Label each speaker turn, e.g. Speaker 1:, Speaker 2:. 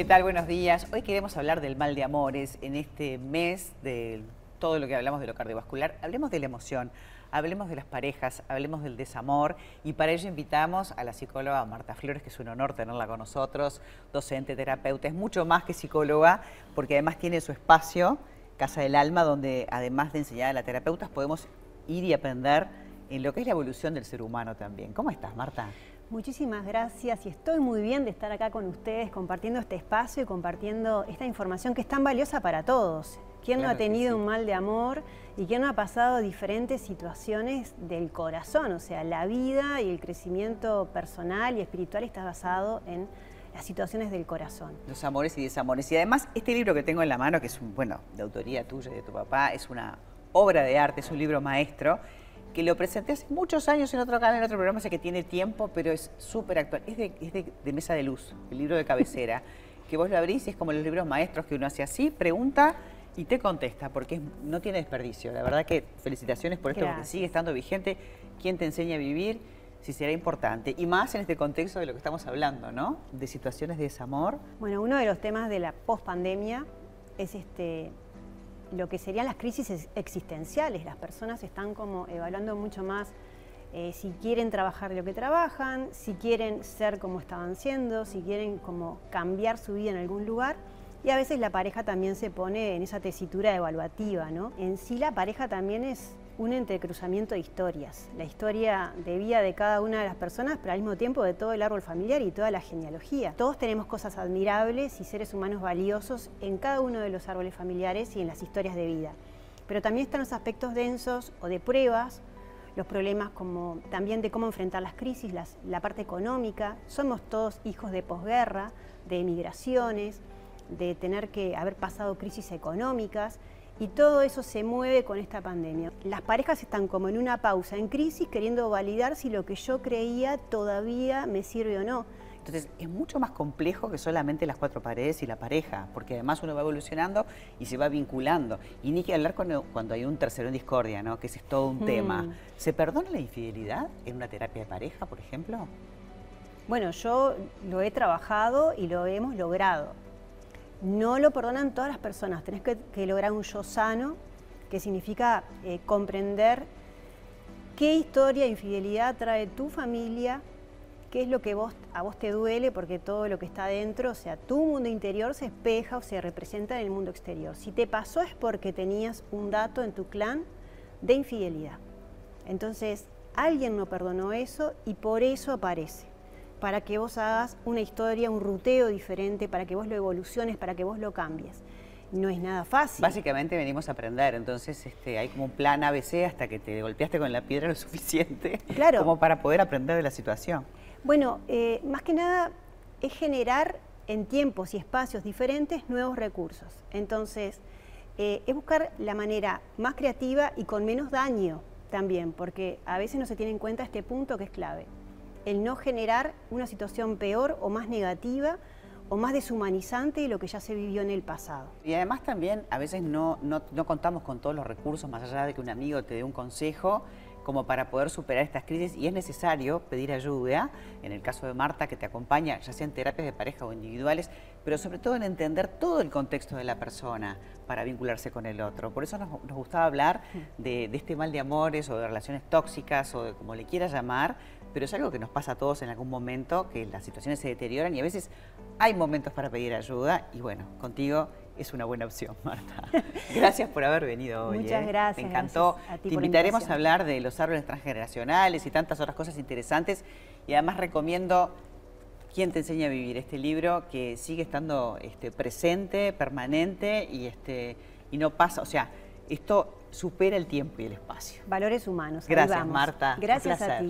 Speaker 1: ¿Qué tal? Buenos días. Hoy queremos hablar del mal de amores en este mes de todo lo que hablamos de lo cardiovascular. Hablemos de la emoción, hablemos de las parejas, hablemos del desamor y para ello invitamos a la psicóloga Marta Flores, que es un honor tenerla con nosotros, docente, terapeuta, es mucho más que psicóloga porque además tiene su espacio, Casa del Alma, donde además de enseñar a la terapeutas podemos ir y aprender en lo que es la evolución del ser humano también. ¿Cómo estás, Marta?
Speaker 2: Muchísimas gracias y estoy muy bien de estar acá con ustedes compartiendo este espacio y compartiendo esta información que es tan valiosa para todos. ¿Quién no ha tenido un mal de amor y quién no ha pasado diferentes situaciones del corazón? O sea, la vida y el crecimiento personal y espiritual está basado en las situaciones del corazón.
Speaker 1: Los amores y desamores. Y además, este libro que tengo en la mano, que es un, bueno, de autoría tuya y de tu papá, es una obra de arte, es un libro maestro que lo presenté hace muchos años en otro canal, en otro programa, sé que tiene tiempo, pero es súper actual. Es, de, Mesa de Luz, el libro de cabecera, que vos lo abrís y es como los libros maestros que uno hace así, pregunta y te contesta, porque no tiene desperdicio. La verdad que felicitaciones por esto, porque sigue estando vigente. ¿Quién te enseña a vivir? Si será importante. Y más en este contexto de lo que estamos hablando, ¿no? De situaciones de desamor.
Speaker 2: Bueno, uno de los temas de la pospandemia es este lo que serían las crisis existenciales. Las personas están como evaluando mucho más eh, si quieren trabajar lo que trabajan, si quieren ser como estaban siendo, si quieren como cambiar su vida en algún lugar. Y a veces la pareja también se pone en esa tesitura evaluativa, ¿no? En sí la pareja también es un entrecruzamiento de historias, la historia de vida de cada una de las personas, pero al mismo tiempo de todo el árbol familiar y toda la genealogía. Todos tenemos cosas admirables y seres humanos valiosos en cada uno de los árboles familiares y en las historias de vida. Pero también están los aspectos densos o de pruebas, los problemas como también de cómo enfrentar las crisis, la parte económica. Somos todos hijos de posguerra, de emigraciones, de tener que haber pasado crisis económicas y todo eso se mueve con esta pandemia. Las parejas están como en una pausa, en crisis, queriendo validar si lo que yo creía todavía me sirve o no.
Speaker 1: Entonces es mucho más complejo que solamente las cuatro paredes y la pareja, porque además uno va evolucionando y se va vinculando. Y ni que hablar cuando, cuando hay un tercero en discordia, ¿no? que ese es todo un tema. Mm. ¿Se perdona la infidelidad en una terapia de pareja, por ejemplo?
Speaker 2: Bueno, yo lo he trabajado y lo hemos logrado no lo perdonan todas las personas. Tenés que, lograr un yo sano, que significa eh, comprender qué historia de infidelidad trae tu familia, qué es lo que a vos te duele, porque todo lo que está dentro, o sea, tu mundo interior se espeja o se representa en el mundo exterior. Si te pasó es porque tenías un dato en tu clan de infidelidad. Entonces, alguien no perdonó eso y por eso aparece para que vos hagas una historia, un ruteo diferente, para que vos lo evoluciones, para que vos lo cambies. No es nada fácil.
Speaker 1: Básicamente venimos a aprender, entonces este, hay como un plan ABC hasta que te golpeaste con la piedra lo suficiente claro. como para poder aprender de la situación.
Speaker 2: Bueno, eh, más que nada es generar en tiempos y espacios diferentes nuevos recursos. Entonces, eh, es buscar la manera más creativa y con menos daño también, porque a veces no se tiene en cuenta este punto que es clave el no generar una situación peor o más negativa o más deshumanizante de lo que ya se vivió en el pasado.
Speaker 1: Y además también a veces no, no, contamos con todos los recursos, más allá de que un amigo te dé un consejo, como para poder superar estas crisis y es necesario pedir ayuda, en el caso de Marta que te acompaña, ya sea en terapias de pareja o individuales, pero sobre todo en entender todo el contexto de la persona para vincularse con el otro. Por eso nos, gustaba hablar de, de, este mal de amores o de relaciones tóxicas o de como le quieras llamar, pero es algo que nos pasa a todos en algún momento, que las situaciones se deterioran y a veces hay momentos para pedir ayuda y bueno, contigo es una buena opción, Marta. Gracias por haber venido hoy.
Speaker 2: Muchas
Speaker 1: ¿eh?
Speaker 2: gracias.
Speaker 1: Me encantó. Te invitaremos a hablar de los árboles transgeneracionales y tantas otras cosas interesantes y además recomiendo ¿Quién te enseña a vivir? Este libro que sigue estando este, presente, permanente y, este, y no pasa, o sea, esto supera el tiempo y el espacio.
Speaker 2: Valores humanos.
Speaker 1: Gracias, Marta.
Speaker 2: Gracias a ti.